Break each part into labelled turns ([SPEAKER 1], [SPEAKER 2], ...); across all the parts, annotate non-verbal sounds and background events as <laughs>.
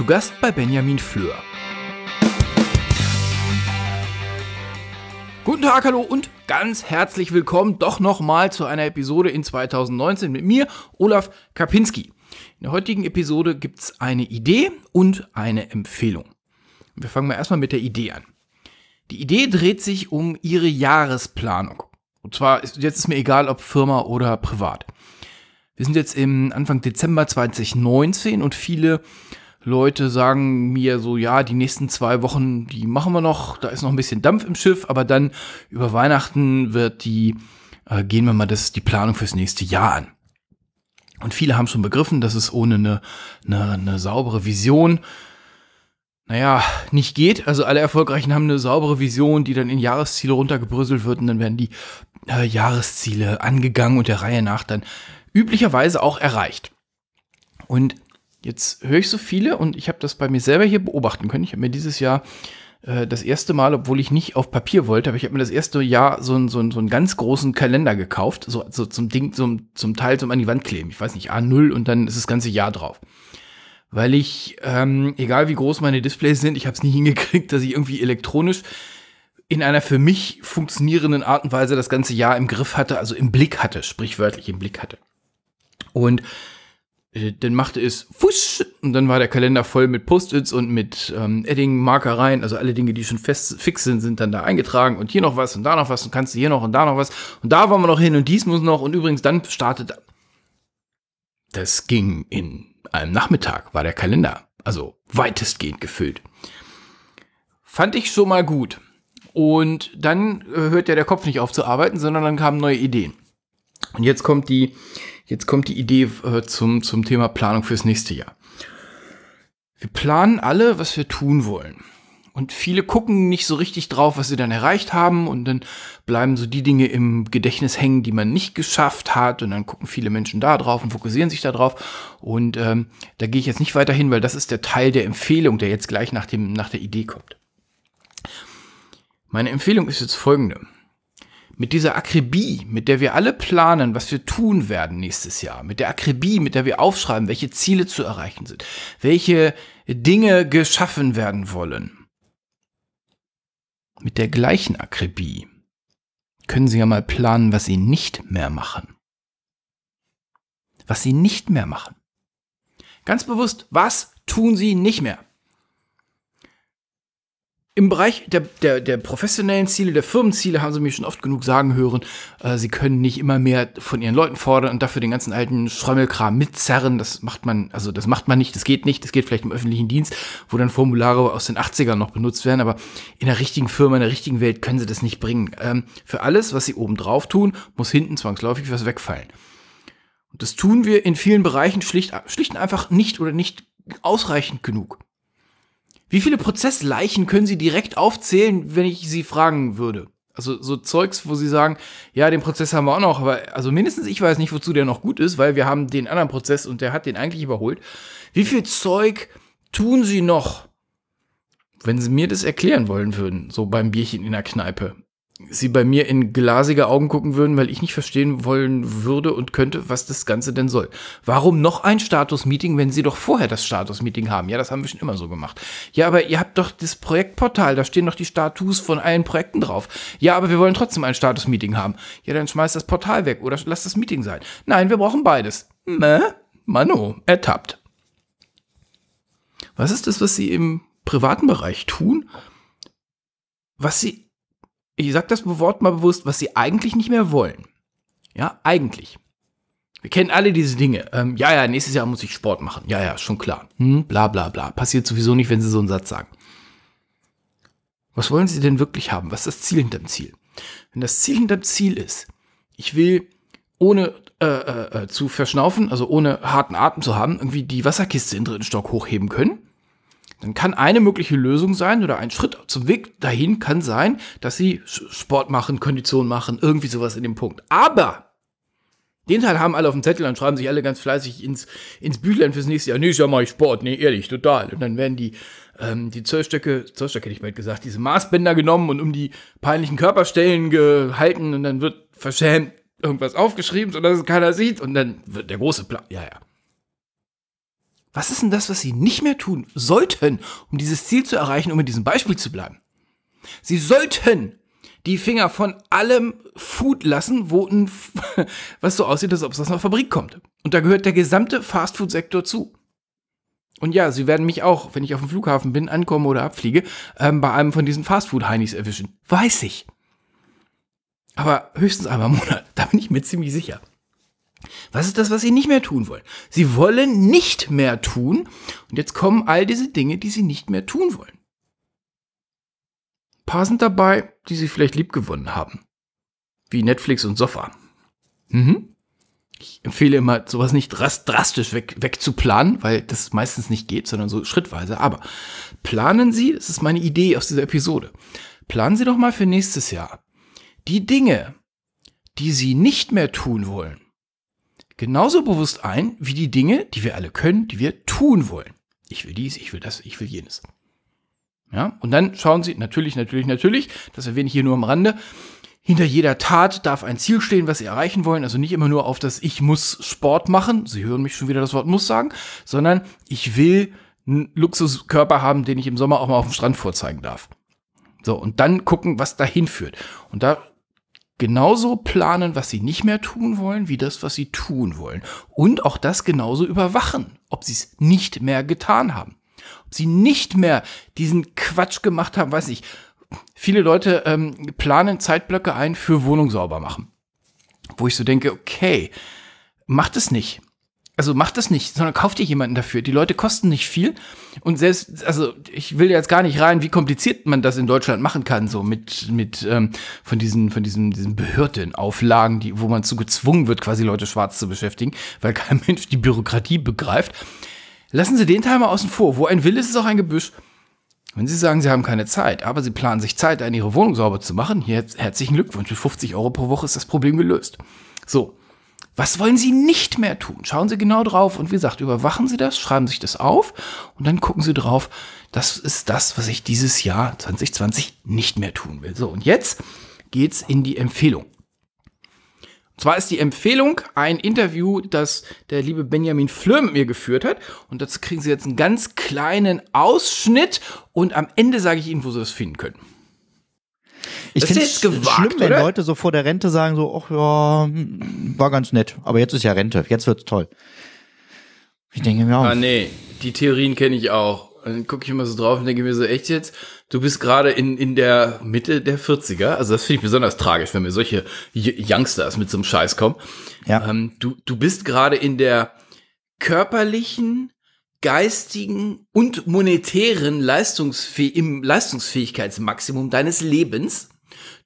[SPEAKER 1] Zu Gast bei Benjamin Fleur. Guten Tag, hallo und ganz herzlich willkommen doch nochmal zu einer Episode in 2019 mit mir, Olaf Kapinski. In der heutigen Episode gibt es eine Idee und eine Empfehlung. Wir fangen mal erstmal mit der Idee an. Die Idee dreht sich um Ihre Jahresplanung. Und zwar, ist, jetzt ist mir egal, ob Firma oder privat. Wir sind jetzt im Anfang Dezember 2019 und viele Leute sagen mir so, ja, die nächsten zwei Wochen, die machen wir noch, da ist noch ein bisschen Dampf im Schiff, aber dann über Weihnachten wird die, äh, gehen wir mal das, die Planung fürs nächste Jahr an. Und viele haben schon begriffen, dass es ohne eine, eine, eine saubere Vision, naja, nicht geht. Also alle Erfolgreichen haben eine saubere Vision, die dann in Jahresziele runtergebröselt wird und dann werden die äh, Jahresziele angegangen und der Reihe nach dann üblicherweise auch erreicht. Und jetzt höre ich so viele und ich habe das bei mir selber hier beobachten können. Ich habe mir dieses Jahr äh, das erste Mal, obwohl ich nicht auf Papier wollte, aber ich habe mir das erste Jahr so, ein, so, ein, so einen ganz großen Kalender gekauft, so, so zum Ding, zum, zum Teil zum an die Wand kleben. Ich weiß nicht, A0 und dann ist das ganze Jahr drauf. Weil ich, ähm, egal wie groß meine Displays sind, ich habe es nie <laughs> hingekriegt, dass ich irgendwie elektronisch in einer für mich funktionierenden Art und Weise das ganze Jahr im Griff hatte, also im Blick hatte, sprichwörtlich im Blick hatte. Und dann machte es fusch und dann war der Kalender voll mit Post-its und mit ähm, Edding-Markereien, also alle Dinge, die schon fest fix sind, sind dann da eingetragen und hier noch was und da noch was und kannst du hier noch und da noch was und da wollen wir noch hin und dies muss noch und übrigens dann startet das ging in einem Nachmittag war der Kalender also weitestgehend gefüllt. Fand ich schon mal gut. Und dann äh, hört ja der Kopf nicht auf zu arbeiten, sondern dann kamen neue Ideen. Und jetzt kommt die Jetzt kommt die Idee äh, zum, zum Thema Planung fürs nächste Jahr. Wir planen alle, was wir tun wollen. Und viele gucken nicht so richtig drauf, was sie dann erreicht haben. Und dann bleiben so die Dinge im Gedächtnis hängen, die man nicht geschafft hat. Und dann gucken viele Menschen da drauf und fokussieren sich da drauf. Und ähm, da gehe ich jetzt nicht weiter hin, weil das ist der Teil der Empfehlung, der jetzt gleich nach, dem, nach der Idee kommt. Meine Empfehlung ist jetzt folgende mit dieser Akribie, mit der wir alle planen, was wir tun werden nächstes Jahr, mit der Akribie, mit der wir aufschreiben, welche Ziele zu erreichen sind, welche Dinge geschaffen werden wollen, mit der gleichen Akribie können Sie ja mal planen, was Sie nicht mehr machen. Was Sie nicht mehr machen. Ganz bewusst, was tun Sie nicht mehr? Im Bereich der, der, der professionellen Ziele, der Firmenziele haben sie mir schon oft genug sagen hören, äh, sie können nicht immer mehr von ihren Leuten fordern und dafür den ganzen alten Schrömmelkram mitzerren. Das macht man, also das macht man nicht, das geht nicht, das geht vielleicht im öffentlichen Dienst, wo dann Formulare aus den 80ern noch benutzt werden, aber in der richtigen Firma, in der richtigen Welt können sie das nicht bringen. Ähm, für alles, was sie oben drauf tun, muss hinten zwangsläufig was wegfallen. Und das tun wir in vielen Bereichen schlicht, schlicht und einfach nicht oder nicht ausreichend genug. Wie viele Prozessleichen können Sie direkt aufzählen, wenn ich Sie fragen würde? Also so Zeugs, wo Sie sagen, ja, den Prozess haben wir auch noch, aber also mindestens ich weiß nicht, wozu der noch gut ist, weil wir haben den anderen Prozess und der hat den eigentlich überholt. Wie viel Zeug tun Sie noch, wenn Sie mir das erklären wollen würden, so beim Bierchen in der Kneipe? Sie bei mir in glasige Augen gucken würden, weil ich nicht verstehen wollen würde und könnte, was das Ganze denn soll. Warum noch ein Status-Meeting, wenn sie doch vorher das Status-Meeting haben? Ja, das haben wir schon immer so gemacht. Ja, aber ihr habt doch das Projektportal, da stehen doch die Status von allen Projekten drauf. Ja, aber wir wollen trotzdem ein Status-Meeting haben. Ja, dann schmeißt das Portal weg oder lasst das Meeting sein. Nein, wir brauchen beides. Mäh? Mano, ertappt. Was ist das, was sie im privaten Bereich tun? Was sie ich sage das Wort mal bewusst, was sie eigentlich nicht mehr wollen. Ja, eigentlich. Wir kennen alle diese Dinge. Ähm, ja, ja, nächstes Jahr muss ich Sport machen. Ja, ja, schon klar. Hm, bla bla bla. Passiert sowieso nicht, wenn sie so einen Satz sagen. Was wollen sie denn wirklich haben? Was ist das Ziel hinterm Ziel? Wenn das Ziel hinterm Ziel ist, ich will ohne äh, äh, äh zu verschnaufen, also ohne harten Atem zu haben, irgendwie die Wasserkiste in dritten Stock hochheben können, dann kann eine mögliche Lösung sein oder ein Schritt zum Weg dahin kann sein, dass sie Sport machen, Kondition machen, irgendwie sowas in dem Punkt. Aber den Teil haben alle auf dem Zettel, dann schreiben sich alle ganz fleißig ins, ins Büchlein fürs nächste Jahr. Nee, ja mache ich Sport. Nee, ehrlich, total. Und dann werden die, ähm, die Zollstöcke, Zollstöcke hätte ich bald gesagt, diese Maßbänder genommen und um die peinlichen Körperstellen gehalten und dann wird verschämt irgendwas aufgeschrieben, sodass es keiner sieht und dann wird der große Plan. Ja, ja. Was ist denn das, was Sie nicht mehr tun sollten, um dieses Ziel zu erreichen, um in diesem Beispiel zu bleiben? Sie sollten die Finger von allem Food lassen, wo ein, <laughs> was so aussieht, als ob es aus einer Fabrik kommt. Und da gehört der gesamte Fastfood-Sektor zu. Und ja, sie werden mich auch, wenn ich auf dem Flughafen bin, ankomme oder abfliege, ähm, bei einem von diesen Fastfood-Heinis erwischen. Weiß ich. Aber höchstens einmal im Monat. <laughs> Da bin ich mir ziemlich sicher. Was ist das, was sie nicht mehr tun wollen? Sie wollen nicht mehr tun. Und jetzt kommen all diese Dinge, die sie nicht mehr tun wollen. Ein paar sind dabei, die sie vielleicht liebgewonnen haben. Wie Netflix und Sofa. Mhm. Ich empfehle immer, sowas nicht drastisch weg, wegzuplanen, weil das meistens nicht geht, sondern so schrittweise. Aber planen Sie, das ist meine Idee aus dieser Episode, planen Sie doch mal für nächstes Jahr die Dinge, die Sie nicht mehr tun wollen, genauso bewusst ein wie die Dinge, die wir alle können, die wir tun wollen. Ich will dies, ich will das, ich will jenes. Ja, und dann schauen Sie natürlich, natürlich, natürlich, das erwähne ich hier nur am Rande, hinter jeder Tat darf ein Ziel stehen, was Sie erreichen wollen. Also nicht immer nur auf das Ich muss Sport machen. Sie hören mich schon wieder das Wort muss sagen, sondern ich will einen Luxuskörper haben, den ich im Sommer auch mal auf dem Strand vorzeigen darf. So, und dann gucken, was dahin führt. Und da genauso planen, was sie nicht mehr tun wollen, wie das, was sie tun wollen. Und auch das genauso überwachen, ob sie es nicht mehr getan haben. Ob sie nicht mehr diesen Quatsch gemacht haben, weiß ich. Viele Leute ähm, planen Zeitblöcke ein für Wohnung sauber machen. Wo ich so denke, okay, macht es nicht also macht das nicht, sondern kauft dir jemanden dafür. Die Leute kosten nicht viel. Und selbst, also ich will jetzt gar nicht rein, wie kompliziert man das in Deutschland machen kann, so mit, mit ähm, von diesen, von diesen, diesen Behördenauflagen, die, wo man zu gezwungen wird, quasi Leute schwarz zu beschäftigen, weil kein <laughs> Mensch die Bürokratie begreift. Lassen Sie den Teil mal außen vor. Wo ein Will ist, ist auch ein Gebüsch. Wenn Sie sagen, Sie haben keine Zeit, aber Sie planen sich Zeit, ein, Ihre Wohnung sauber zu machen, hier herzlichen Glückwunsch. Für 50 Euro pro Woche ist das Problem gelöst. So. Was wollen Sie nicht mehr tun? Schauen Sie genau drauf und wie gesagt, überwachen Sie das, schreiben sich das auf und dann gucken Sie drauf, das ist das, was ich dieses Jahr 2020 nicht mehr tun will. So, und jetzt geht's in die Empfehlung. Und zwar ist die Empfehlung ein Interview, das der liebe Benjamin Fleur mit mir geführt hat. Und dazu kriegen Sie jetzt einen ganz kleinen Ausschnitt und am Ende sage ich Ihnen, wo Sie das finden können.
[SPEAKER 2] Ich finde es schlimm, wenn oder? Leute so vor der Rente sagen so, ach ja, war ganz nett, aber jetzt ist ja Rente, jetzt wird's toll.
[SPEAKER 1] Ich denke mir auch. Ah nee, die Theorien kenne ich auch. dann gucke ich immer so drauf und denke mir so, echt jetzt? Du bist gerade in, in der Mitte der 40er. Also das finde ich besonders tragisch, wenn mir solche Youngsters mit so einem Scheiß kommen. Ja. Ähm, du, du bist gerade in der körperlichen, geistigen und monetären Leistungsfäh im Leistungsfähigkeitsmaximum deines Lebens.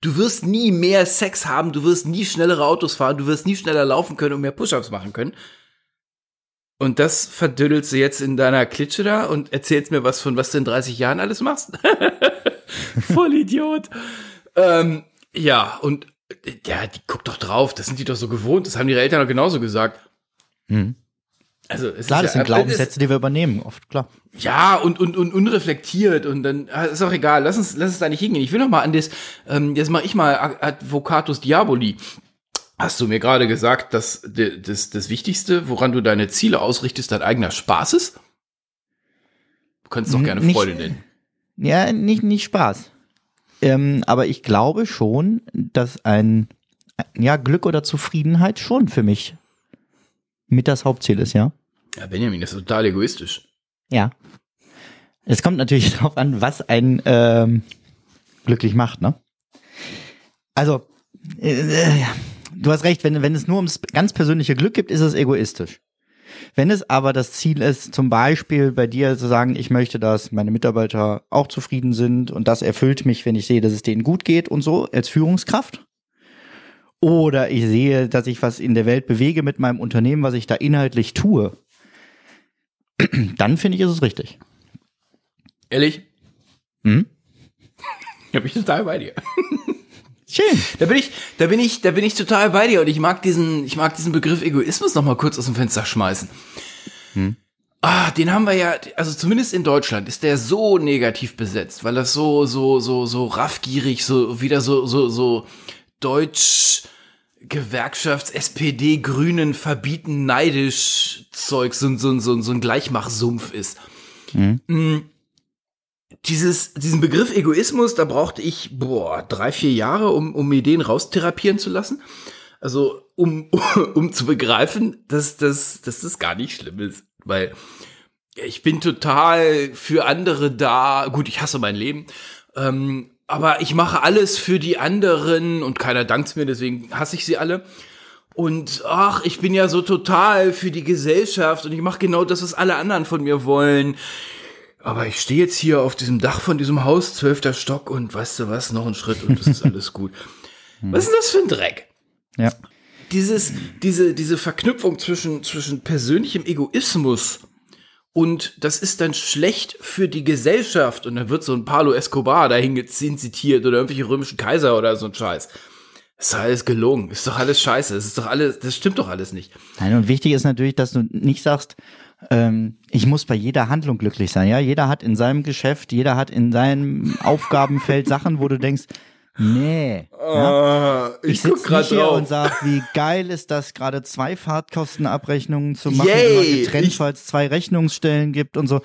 [SPEAKER 1] Du wirst nie mehr Sex haben, du wirst nie schnellere Autos fahren, du wirst nie schneller laufen können und mehr Push-ups machen können. Und das verdüddelst du jetzt in deiner Klitsche da und erzählst mir was von was du in 30 Jahren alles machst. <laughs> Voll Idiot. ähm, ja, und ja, die guck doch drauf, das sind die doch so gewohnt, das haben ihre Eltern doch genauso gesagt.
[SPEAKER 2] Mhm. Also es klar, ist das sind Glaubenssätze, die wir übernehmen, oft klar.
[SPEAKER 1] Ja, und, und, und unreflektiert und dann ah, ist auch egal. Lass uns, lass uns da nicht hingehen. Ich will noch mal an das, ähm, jetzt mache ich mal Advocatus Diaboli. Hast du mir gerade gesagt, dass das, das Wichtigste, woran du deine Ziele ausrichtest, dein eigener Spaß ist? Du kannst doch gerne nicht, Freude nennen.
[SPEAKER 2] Ja, nicht, nicht Spaß. Ähm, aber ich glaube schon, dass ein ja, Glück oder Zufriedenheit schon für mich mit das Hauptziel ist, ja?
[SPEAKER 1] Ja, Benjamin, das ist total egoistisch.
[SPEAKER 2] Ja. Es kommt natürlich <laughs> darauf an, was einen ähm, glücklich macht, ne? Also, äh, du hast recht, wenn, wenn es nur ums ganz persönliche Glück gibt, ist es egoistisch. Wenn es aber das Ziel ist, zum Beispiel bei dir zu sagen, ich möchte, dass meine Mitarbeiter auch zufrieden sind und das erfüllt mich, wenn ich sehe, dass es denen gut geht und so als Führungskraft, oder ich sehe, dass ich was in der Welt bewege mit meinem Unternehmen, was ich da inhaltlich tue. <clears throat> Dann finde ich, ist es richtig.
[SPEAKER 1] Ehrlich? Hm? Da bin ich total bei dir.
[SPEAKER 2] Schön.
[SPEAKER 1] Da bin ich, da bin ich, da bin ich total bei dir und ich mag diesen, ich mag diesen Begriff Egoismus noch mal kurz aus dem Fenster schmeißen. Hm. Ah, den haben wir ja, also zumindest in Deutschland ist der so negativ besetzt, weil das so, so, so, so raffgierig, so wieder so, so, so deutsch Gewerkschafts-SPD, Grünen verbieten neidisch Zeug, so, so, so, so ein Gleichmachsumpf ist. Mhm. Dieses, diesen Begriff Egoismus, da brauchte ich, boah, drei, vier Jahre, um, um Ideen raustherapieren zu lassen. Also, um, <laughs> um zu begreifen, dass, dass, dass das gar nicht schlimm ist. Weil ich bin total für andere da. Gut, ich hasse mein Leben. Ähm, aber ich mache alles für die anderen und keiner dankt mir, deswegen hasse ich sie alle. Und ach, ich bin ja so total für die Gesellschaft und ich mache genau das, was alle anderen von mir wollen. Aber ich stehe jetzt hier auf diesem Dach von diesem Haus, zwölfter Stock und weißt du was, noch ein Schritt und das ist <laughs> alles gut. Was ist denn das für ein Dreck?
[SPEAKER 2] Ja.
[SPEAKER 1] Dieses, diese, diese Verknüpfung zwischen, zwischen persönlichem Egoismus und das ist dann schlecht für die Gesellschaft und dann wird so ein Pablo Escobar dahin zitiert oder irgendwelche römischen Kaiser oder so ein Scheiß. ist doch alles gelogen, ist doch alles scheiße, ist doch alles, das stimmt doch alles nicht.
[SPEAKER 2] Nein, und wichtig ist natürlich, dass du nicht sagst, ähm, ich muss bei jeder Handlung glücklich sein. Ja, jeder hat in seinem Geschäft, jeder hat in seinem Aufgabenfeld Sachen, wo du denkst, Nee. Ja?
[SPEAKER 1] Uh, ich
[SPEAKER 2] ich
[SPEAKER 1] guck
[SPEAKER 2] nicht hier
[SPEAKER 1] drauf.
[SPEAKER 2] und sag, wie geil ist das, gerade zwei Fahrtkostenabrechnungen zu machen,
[SPEAKER 1] Yay,
[SPEAKER 2] immer getrennt, weil es zwei Rechnungsstellen gibt und so.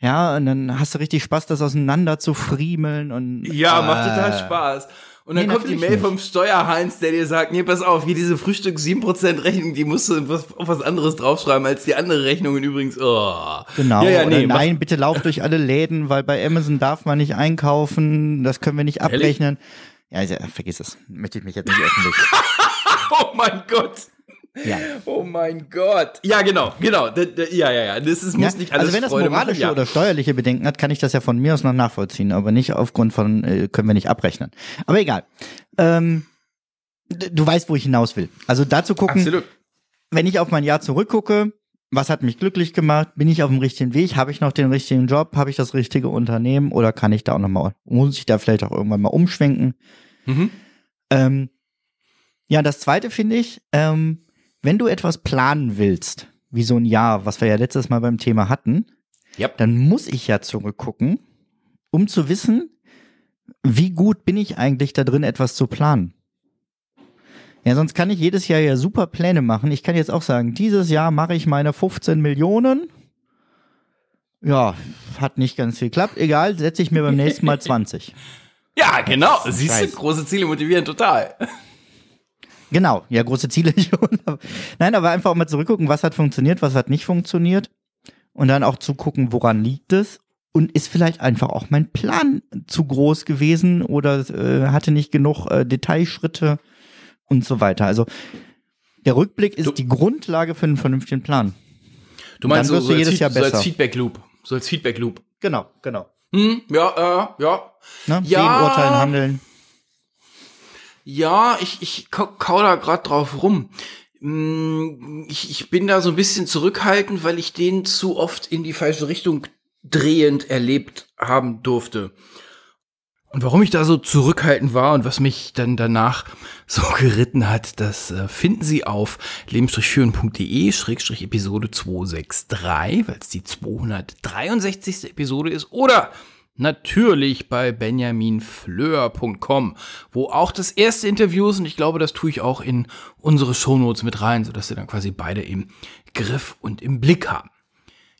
[SPEAKER 2] Ja, und dann hast du richtig Spaß, das auseinander zu friemeln und
[SPEAKER 1] Ja, macht total
[SPEAKER 2] äh,
[SPEAKER 1] Spaß. Und dann
[SPEAKER 2] Nee,
[SPEAKER 1] kommt die Mail
[SPEAKER 2] nicht.
[SPEAKER 1] vom Steuerheinz, der dir sagt, nee, pass auf, hier diese Frühstück 7% Rechnung, die musst du was, auf was anderes draufschreiben als die andere Rechnungen übrigens. Oh.
[SPEAKER 2] Genau.
[SPEAKER 1] Ja, ja, nee,
[SPEAKER 2] nein, bitte lauf durch alle Läden, weil bei Amazon darf man nicht einkaufen, das können wir nicht
[SPEAKER 1] Ehrlich?
[SPEAKER 2] abrechnen. Ja, also, vergiss es. Möchte ich mich jetzt nicht öffentlich. <laughs>
[SPEAKER 1] Oh mein Gott.
[SPEAKER 2] Ja. <laughs>
[SPEAKER 1] Oh mein Gott. Ja, genau, genau. Ja, ja, ja. Das ist, muss
[SPEAKER 2] Ja,
[SPEAKER 1] nicht alles
[SPEAKER 2] also wenn das
[SPEAKER 1] Freude
[SPEAKER 2] moralische
[SPEAKER 1] machen, ja.
[SPEAKER 2] oder steuerliche Bedenken hat, kann ich das ja von mir aus noch nachvollziehen, aber nicht aufgrund von, äh, können wir nicht abrechnen. Aber egal. Ähm, du weißt, wo ich hinaus will. Also dazu gucken,
[SPEAKER 1] Absolut.
[SPEAKER 2] wenn ich auf mein Jahr zurückgucke, was hat mich glücklich gemacht? Bin ich auf dem richtigen Weg? Habe ich noch den richtigen Job? Habe ich das richtige Unternehmen? Oder kann ich da auch noch mal, muss ich da vielleicht auch irgendwann mal umschwenken?
[SPEAKER 1] Mhm.
[SPEAKER 2] Ähm, ja, das zweite finde ich, ähm, wenn du etwas planen willst, wie so ein Jahr, was wir ja letztes Mal beim Thema hatten,
[SPEAKER 1] Yep.
[SPEAKER 2] dann muss ich ja zurückgucken, um zu wissen, wie gut bin ich eigentlich da drin, etwas zu planen. Ja, sonst kann ich jedes Jahr ja super Pläne machen. Ich kann jetzt auch sagen, dieses Jahr mache ich meine 15 Millionen. Ja, hat nicht ganz viel geklappt. Egal, setze ich mir beim nächsten Mal <laughs> 20.
[SPEAKER 1] Ja, genau. Siehst du, große Ziele motivieren total.
[SPEAKER 2] Genau, ja, große Ziele <laughs> schon. Nein, aber einfach auch mal zurückgucken, was hat funktioniert, was hat nicht funktioniert. Und dann auch zu gucken, woran liegt es. Und ist vielleicht einfach auch mein Plan zu groß gewesen oder äh, hatte nicht genug äh, Detailschritte und so weiter. Also der Rückblick ist
[SPEAKER 1] Du-
[SPEAKER 2] die Grundlage für einen vernünftigen Plan.
[SPEAKER 1] Du meinst
[SPEAKER 2] Dann
[SPEAKER 1] so,
[SPEAKER 2] wirst
[SPEAKER 1] so,
[SPEAKER 2] du jedes Jahr
[SPEAKER 1] so als
[SPEAKER 2] besser.
[SPEAKER 1] Feedback Loop. So als Feedback Loop.
[SPEAKER 2] Genau, genau.
[SPEAKER 1] Hm, ja, äh, ja.
[SPEAKER 2] Ne?
[SPEAKER 1] Ja.
[SPEAKER 2] Sehen, urteilen, handeln.
[SPEAKER 1] Ja, ich, ich kau, da grad drauf rum. Mm, Ich, ich bin da so ein bisschen zurückhaltend, weil ich den zu oft in die falsche Richtung drehend erlebt haben durfte. Und warum ich da so zurückhaltend war und was mich dann danach <laughs> so geritten hat, das äh, finden Sie auf leben-führen.de Schrägstrich Episode 263, weil es die 263. Episode ist, oder natürlich bei benjaminfleur.com, wo auch das erste Interview ist und ich glaube, das tue ich auch in unsere Shownotes mit rein, sodass Sie dann quasi beide im Griff und im Blick haben.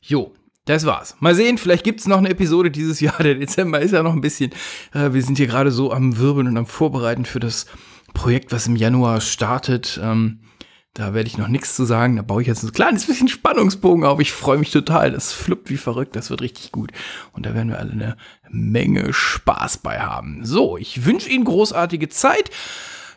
[SPEAKER 1] Jo, das war's. Mal sehen, vielleicht gibt's noch eine Episode dieses Jahr. Der Dezember ist ja noch ein bisschen. Äh, wir sind hier gerade so am Wirbeln und am Vorbereiten für das Projekt, was im Januar startet. Ähm, da werde ich noch nichts zu sagen. Da baue ich jetzt ein kleines bisschen Spannungsbogen auf. Ich freue mich total. Das fluppt wie verrückt. Das wird richtig gut. Und da werden wir alle eine Menge Spaß bei haben. So, ich wünsche Ihnen großartige Zeit.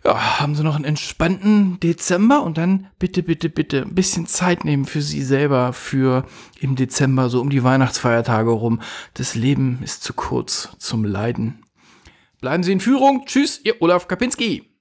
[SPEAKER 1] Ja, haben Sie noch einen entspannten Dezember und dann bitte, bitte, bitte ein bisschen Zeit nehmen für Sie selber, für im Dezember, so um die Weihnachtsfeiertage rum. Das Leben ist zu kurz zum Leiden. Bleiben Sie in Führung. Tschüss, Ihr Olaf Kapinski.